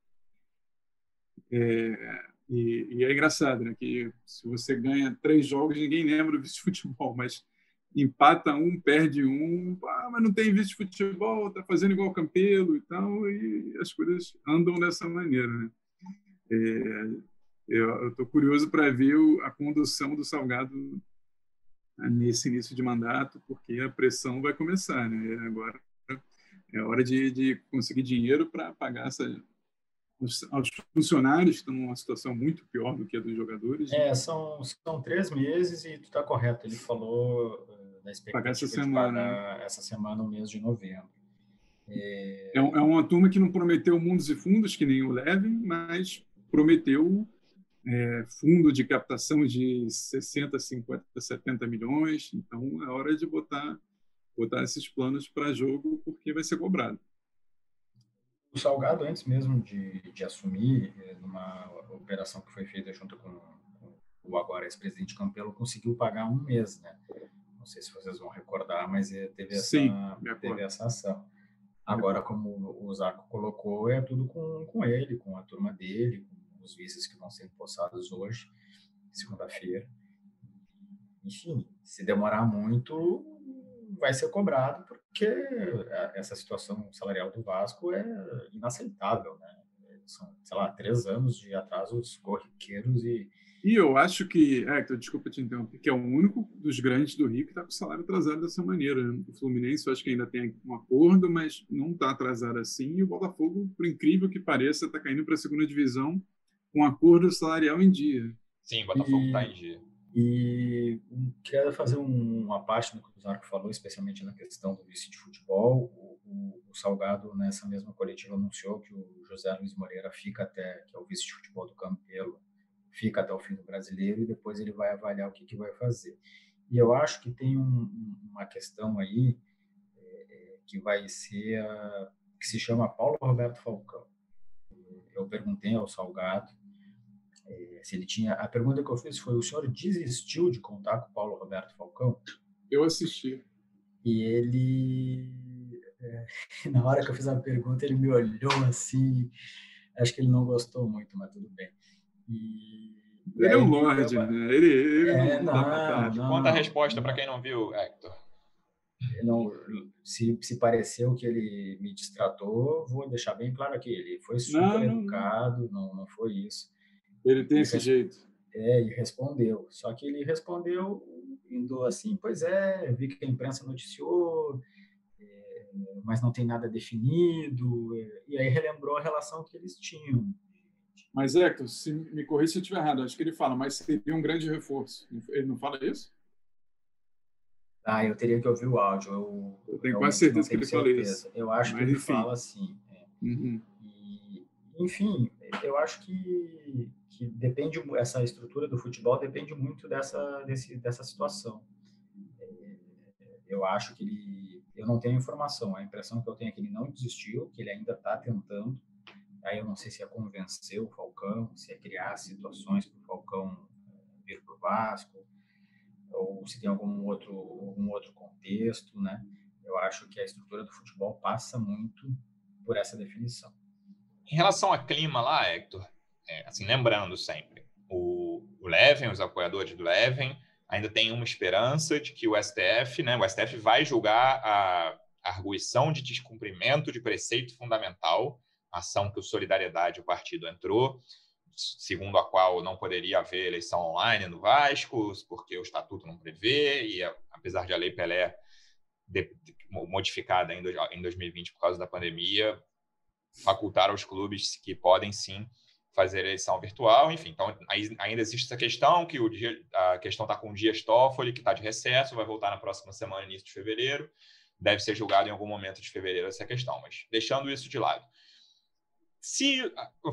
É, e, e, é engraçado, né? Que se você ganha três jogos, ninguém lembra do vice-futebol, mas empata um, perde um, ah, mas não tem vice-futebol, tá fazendo igual Campelo e tal, e as coisas andam dessa maneira, né? É, eu estou curioso para ver a condução do Salgado nesse início de mandato, porque a pressão vai começar, né? Agora é hora de, de conseguir dinheiro para pagar essa aos funcionários estão numa situação muito pior do que a dos jogadores. É, são, são três meses e tu está correto. Ele falou uh, da expectativa pagar essa semana, pagar essa semana, o mês de novembro. É... É, é uma turma que não prometeu mundos e fundos, que nem o Levin, mas prometeu é, fundo de captação de 60, 50, 70 milhões. Então, é hora de botar, botar esses planos para jogo, porque vai ser cobrado. O Salgado, antes mesmo de, de assumir, eh, numa operação que foi feita junto com, com o agora ex-presidente Campelo, conseguiu pagar um mês, né? Não sei se vocês vão recordar, mas eh, teve essa, Sim, teve essa ação. Agora, como o Zaco colocou, é tudo com, com ele, com a turma dele, com os vices que vão ser empossados hoje, segunda-feira. Enfim, se demorar muito, vai ser cobrado, porque essa situação salarial do Vasco é inaceitável, né? São, sei lá, três anos de atrasos corriqueiros e... E eu acho que, Hector, desculpa te interromper, que é o único dos grandes do Rio que está com o salário atrasado dessa maneira. Né? O Fluminense, eu acho que ainda tem um acordo, mas não está atrasado assim. E o Botafogo, por incrível que pareça, está caindo para a segunda divisão com acordo salarial em dia. Sim, o Botafogo está em dia. E quero fazer uma parte do que o Zarco falou, especialmente na questão do vice de futebol. O, o, o, Salgado, nessa mesma coletiva, anunciou que o José Luiz Moreira fica até, que é o vice de futebol do Campelo, fica até o fim do brasileiro e depois ele vai avaliar o que, que vai fazer. E eu acho que tem um, uma questão aí é, que vai ser a, que se chama Paulo Roberto Falcão. Eu perguntei ao Salgado é, se ele tinha. A pergunta que eu fiz foi: o senhor desistiu de contar com o Paulo Roberto Falcão? Eu assisti. E ele, é, na hora que eu fiz a pergunta, ele me olhou assim. Acho que ele não gostou muito, mas tudo bem. E, ele é um lorde, né? Ele, ele é, não, não, não, Conta a resposta para quem não viu, Hector. Não, se, se pareceu que ele me distratou, vou deixar bem claro aqui. Ele foi super não, educado, não, não foi isso. Ele tem esse jeito. É, e respondeu. Só que ele respondeu indo assim, pois é, vi que a imprensa noticiou, é, mas não tem nada definido. É, e aí relembrou a relação que eles tinham. Mas, Hector, se me corrija se eu estiver errado, acho que ele fala, mas seria um grande reforço. Ele não fala isso? Ah, eu teria que ouvir o áudio. Eu, eu tenho quase certeza que ele fala isso. Eu acho mas, que ele enfim. fala assim. É. Uhum. E, enfim, eu acho que que depende essa estrutura do futebol depende muito dessa desse, dessa situação. É, eu acho que ele, eu não tenho informação. A impressão que eu tenho é que ele não desistiu, que ele ainda está tentando. Aí eu não sei se é convencer o Falcão, se é criar situações para o Falcão é, vir para o Vasco, ou se tem algum outro algum outro contexto, né? Eu acho que a estrutura do futebol passa muito por essa definição. Em relação a clima lá, Hector, é, assim, lembrando sempre, o, o Leven, os apoiadores do Leven, ainda tem uma esperança de que o STF, né, o STF vai julgar a, arguição de descumprimento de preceito fundamental, ação que o Solidariedade, o partido, entrou, segundo a qual não poderia haver eleição online no Vasco, porque o estatuto não prevê, e apesar de a Lei Pelé de, de, modificada em, em 2020 por causa da pandemia, facultar aos clubes que podem sim fazer eleição virtual, enfim. Então, ainda existe essa questão, que o dia, a questão está com o Dias Toffoli, que está de recesso, vai voltar na próxima semana, início de fevereiro. Deve ser julgado em algum momento de fevereiro essa questão, mas deixando isso de lado. Se,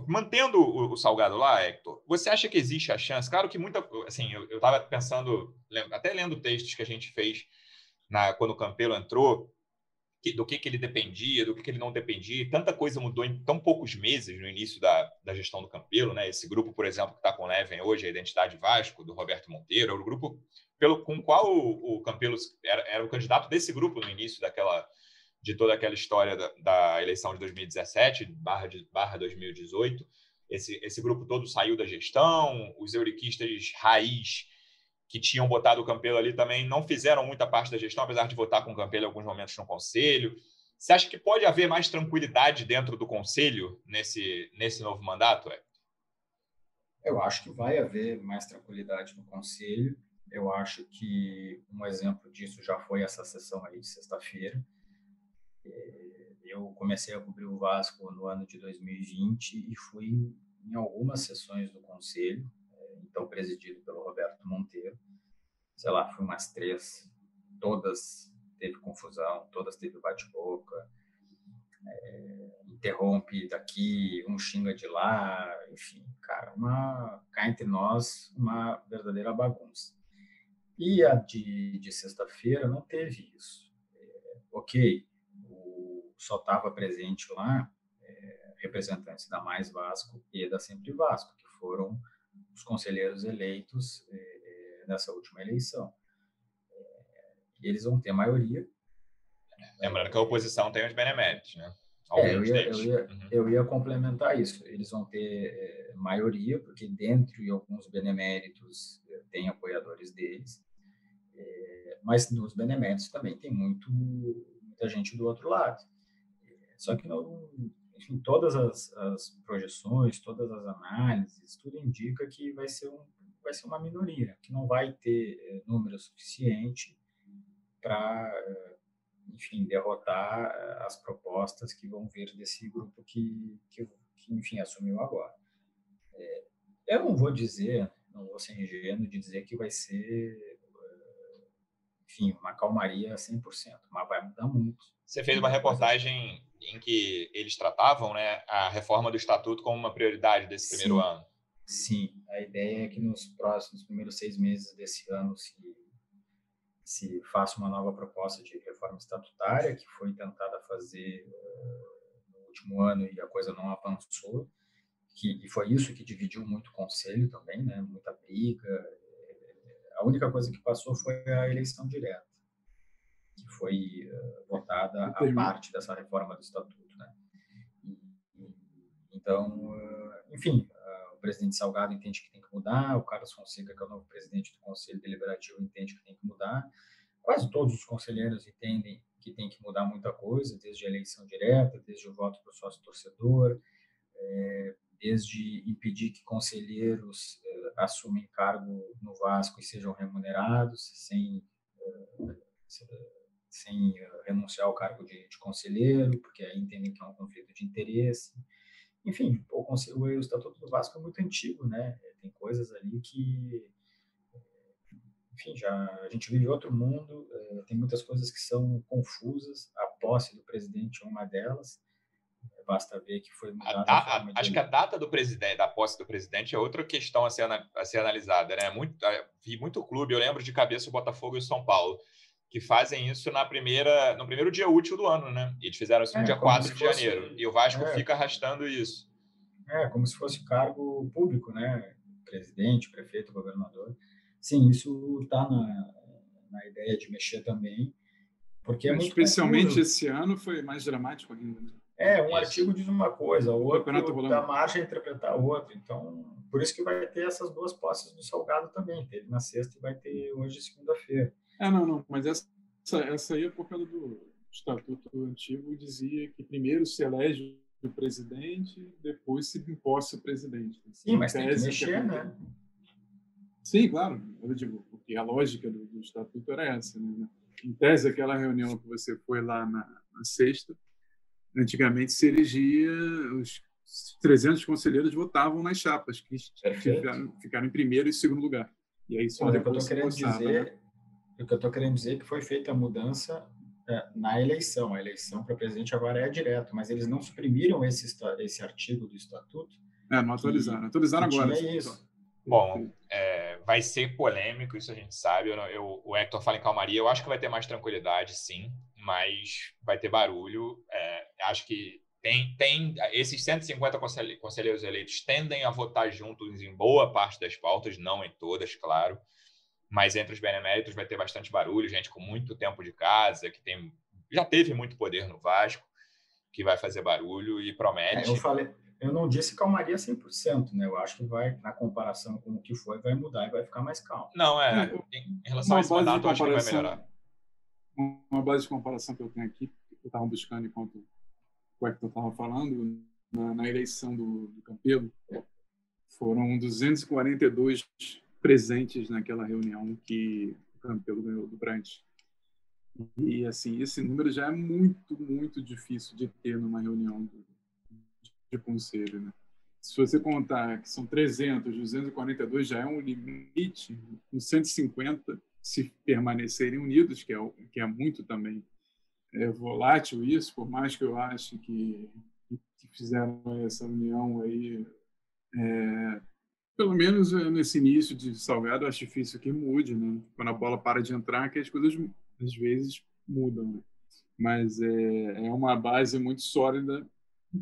mantendo o, o Salgado lá, Hector, você acha que existe a chance? Claro que muita. Assim, eu estava pensando, até lendo textos que a gente fez na, quando o Campelo entrou, do que, que ele dependia, do que, que ele não dependia. Tanta coisa mudou em tão poucos meses no início da, da gestão do Campelo. Né? Esse grupo, por exemplo, que está com o Leven hoje, a Identidade Vasco, do Roberto Monteiro, é o grupo pelo, com qual o, o Campelo era, era, o candidato desse grupo no início daquela de toda aquela história da, da eleição de 2017 barra, de, barra 2018. Esse, esse grupo todo saiu da gestão, os euriquistas raiz que tinham botado o Campelo ali também não fizeram muita parte da gestão, apesar de votar com o Campelo em alguns momentos no conselho. Você acha que pode haver mais tranquilidade dentro do conselho nesse, nesse novo mandato? É? Eu acho que vai haver mais tranquilidade no conselho. Eu acho que um exemplo disso já foi essa sessão aí de sexta-feira. É, eu comecei a cobrir o Vasco no ano de 2020 e fui em algumas sessões do conselho, então presidido pelo Roberto Monteiro. Sei lá, foi umas três, todas teve confusão, todas teve bate-boca, é, interrompe daqui, um xinga de lá, enfim, cara, uma, cá entre nós, uma verdadeira bagunça. E a de, de sexta-feira não teve isso. É, ok, o, só estava presente lá é, representantes da Mais Vasco e da Sempre Vasco, que foram os conselheiros eleitos eh, nessa última eleição. Eh, e eles vão ter maioria. Lembrando que a oposição tem os beneméritos, né? É, eu, ia, eu, ia, uhum. eu ia complementar isso. Eles vão ter eh, maioria, porque dentro de alguns beneméritos tem apoiadores deles, mas nos beneméritos também tem muito, muita gente do outro lado. Só que não, enfim, todas as, as, projeções, todas as análises, tudo indica que vai ser, um, vai ser uma minoria, que não vai ter é, número suficiente para, enfim, derrotar eh, as propostas que vão vir desse grupo que, que, que enfim, assumiu agora. É, eu não vou dizer, não vou ser ingênuo de dizer que vai ser, enfim, uma calmaria 100%, mas vai mudar muito. Você fez uma reportagem em que eles tratavam né, a reforma do estatuto como uma prioridade desse primeiro Sim. ano. Sim, a ideia é que nos próximos primeiros seis meses desse ano se, se faça uma nova proposta de reforma estatutária, que foi tentada fazer uh, no último ano e a coisa não avançou, que, e foi isso que dividiu muito o Conselho também, né, muita briga. A única coisa que passou foi a eleição direta, que foi uh, votada a parte dessa reforma do Estatuto. Né? Então, uh, enfim, presidente Salgado entende que tem que mudar, o Carlos Fonseca, que é o novo presidente do Conselho Deliberativo, entende que tem que mudar. Quase todos os conselheiros entendem que tem que mudar muita coisa, desde a eleição direta, desde o voto para o sócio-torcedor, é, desde impedir que conselheiros é, assumem cargo no Vasco e sejam remunerados sem, é, sem renunciar ao cargo de, de conselheiro, porque aí entendem que é um conflito de interesse enfim, o, conselho, o Estatuto do Vasco é muito antigo, né? Tem coisas ali que, enfim, já a gente vive outro mundo, tem muitas coisas que são confusas. A posse do presidente é uma delas. Basta ver que foi mudada. A, a, acho que a data do presidente, da posse do presidente é outra questão a ser, a ser analisada, né? Muito, vi muito clube, eu lembro de cabeça o Botafogo e o São Paulo que fazem isso na primeira, no primeiro dia útil do ano, né? E eles fizeram isso no é, dia 4 de fosse, janeiro. E o Vasco é, fica arrastando isso. É, como se fosse cargo público, né? Presidente, prefeito, governador. Sim, isso está na, na ideia de mexer também. Porque é Especialmente esse ano foi mais dramático ainda. Né? É, um isso. artigo diz uma coisa, o outro dá margem a interpretar outro. Então, por isso que vai ter essas duas posses do Salgado também. Teve na sexta e vai ter hoje, segunda-feira. É, não, não, mas essa, essa aí é por causa do estatuto antigo, dizia que primeiro se elege o presidente, depois se imposta o presidente. Assim, Sim, mas tem que mexer, que né? Sim, claro. Eu digo, porque a lógica do, do estatuto era essa. Né? Em tese, aquela reunião que você foi lá na, na sexta, antigamente se elegia, os 300 conselheiros votavam nas chapas, que ficaram, ficaram, em primeiro e segundo lugar. E aí só Olha, o que eu estou querendo dizer né? O que eu estou querendo dizer é que foi feita a mudança é, na eleição. A eleição para presidente agora é direto, mas eles não suprimiram esse, esse artigo do estatuto. É, não atualizaram. Atualizaram agora. Isso. Bom, é, vai ser polêmico, isso a gente sabe. Eu, eu, o Hector fala em calmaria. Eu acho que vai ter mais tranquilidade, sim, mas vai ter barulho. É, acho que tem, tem esses 150 conselheiros eleitos tendem a votar juntos em boa parte das pautas, não em todas, claro mas entre os beneméritos vai ter bastante barulho, gente com muito tempo de casa, que tem já teve muito poder no Vasco, que vai fazer barulho e promete. É, eu falei, eu não disse calmaria 100%, né? Eu acho que vai, na comparação com o que foi, vai mudar e vai ficar mais calmo. Não, é, é em relação a esse mandato, eu acho que vai melhorar. Uma base de comparação que eu tenho aqui, que eu estava buscando enquanto o Hector estava falando, na, na eleição do, do Campelo, foram 242 presentes naquela reunião que o Campelo ganhou do Brant. E, assim, esse número já é muito, muito difícil de ter numa reunião de, de conselho, né? Se você contar que são 300, 242 já é um limite, com 150 se permanecerem unidos, que é, que é muito também é volátil isso, por mais que eu ache que, que fizeram essa união aí é, pelo menos eh, nesse início de Salgado, acho difícil que mude, né? Quando a bola para de entrar, que as coisas às vezes mudam, né? Mas é, é uma base muito sólida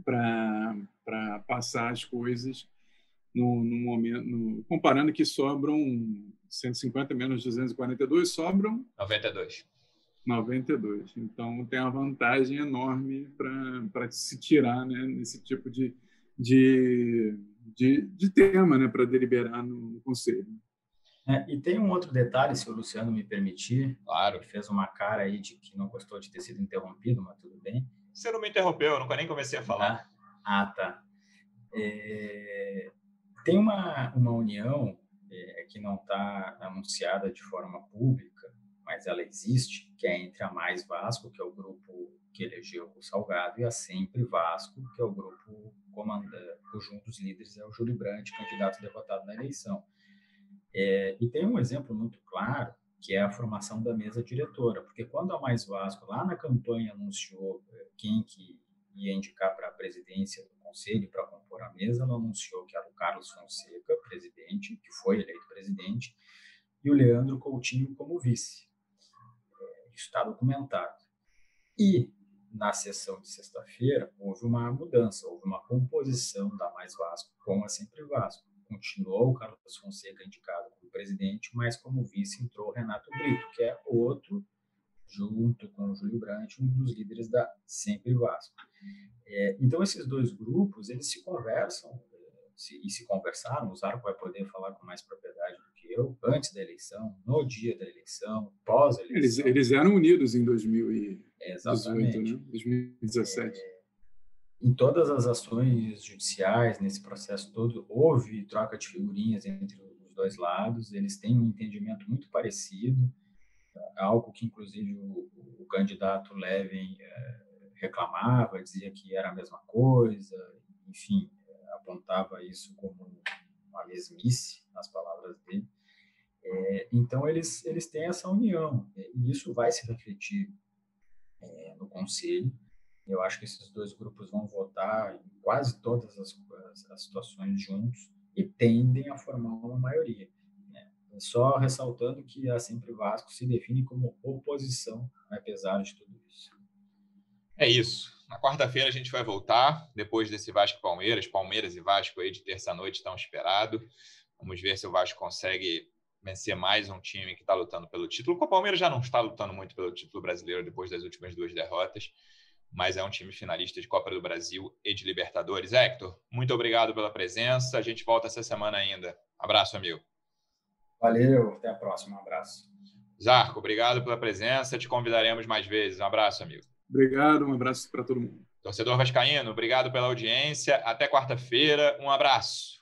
para passar as coisas no, no momento. No, comparando que sobram 150 menos 242, sobram 92. 92. Então tem uma vantagem enorme para se tirar né, nesse tipo de, de de, de tema né, para deliberar no, conselho. É, e tem um outro detalhe, se o Luciano me permitir. Claro. Ele fez uma cara aí de que não gostou de ter sido interrompido, mas tudo bem. Você não me interrompeu, eu nunca nem comecei a falar. Ah, ah tá. É, tem uma, uma união é, que não está anunciada de forma pública, mas ela existe, que é entre a Mais Vasco, que é o grupo que elegeu o Salgado, e a Sempre Vasco, que é o grupo comanda, cujo um dos líderes é o Júlio Brandt, candidato derrotado na eleição. É, e tem um exemplo muito claro, que é a formação da mesa diretora, porque quando a Mais Vasco, lá na campanha, anunciou é, quem que ia indicar para a presidência do conselho para compor a mesa, ela anunciou que era o Carlos Fonseca, presidente, que foi eleito presidente, e o Leandro Coutinho como vice. É, isso está documentado. E na sessão de sexta-feira houve uma mudança, houve uma composição da Mais Vasco com a Sempre Vasco. Continuou o Carlos Fonseca indicado como presidente, mas como vice entrou Renato Brito, que é outro junto com o Júlio Brandt, um dos líderes da Sempre Vasco. É, então, esses dois grupos, eles se conversam é, se, e se conversaram, o Zarco vai poder falar com mais propriedade do que eu, antes da eleição, no dia da eleição, pós-eleição. Eles, eles eram unidos em 2018, né? 2017. É, em todas as ações judiciais, nesse processo todo, houve troca de figurinhas entre os dois lados, eles têm um entendimento muito parecido, algo que inclusive o, o candidato Levin é, reclamava, dizia que era a mesma coisa, enfim, apontava isso como uma mesmice nas palavras dele. É, então eles eles têm essa união e isso vai se refletir é, no conselho. Eu acho que esses dois grupos vão votar em quase todas as, as, as situações juntos e tendem a formar uma maioria. Só ressaltando que a Sempre Vasco se define como oposição, apesar de tudo isso. É isso. Na quarta-feira a gente vai voltar, depois desse Vasco Palmeiras. Palmeiras e Vasco aí de terça-noite estão esperados. Vamos ver se o Vasco consegue vencer mais um time que está lutando pelo título. O Palmeiras já não está lutando muito pelo título brasileiro depois das últimas duas derrotas, mas é um time finalista de Copa do Brasil e de Libertadores. Hector, muito obrigado pela presença. A gente volta essa semana ainda. Abraço, amigo. Valeu, até a próxima. Um abraço. Zarco, obrigado pela presença. Te convidaremos mais vezes. Um abraço, amigo. Obrigado, um abraço para todo mundo. Torcedor Vascaíno, obrigado pela audiência. Até quarta-feira. Um abraço.